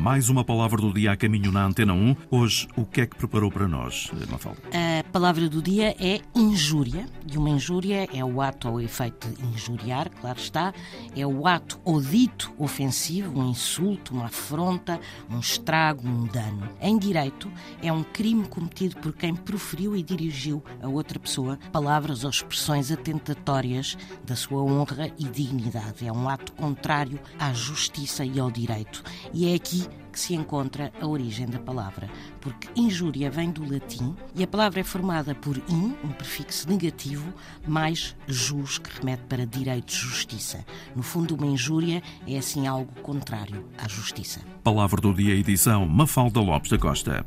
mais uma palavra do dia a caminho na Antena 1. Hoje, o que é que preparou para nós, Mafalda? A palavra do dia é injúria. E uma injúria é o ato ou efeito de injuriar, claro está. É o ato ou dito ofensivo, um insulto, uma afronta, um estrago, um dano. Em direito, é um crime cometido por quem proferiu e dirigiu a outra pessoa palavras ou expressões atentatórias da sua honra e dignidade. É um ato contrário à justiça e ao direito. E é aqui que se encontra a origem da palavra, porque injúria vem do latim e a palavra é formada por in, um prefixo negativo, mais jus, que remete para direito, justiça. No fundo, uma injúria é assim algo contrário à justiça. Palavra do dia, edição Mafalda Lopes da Costa.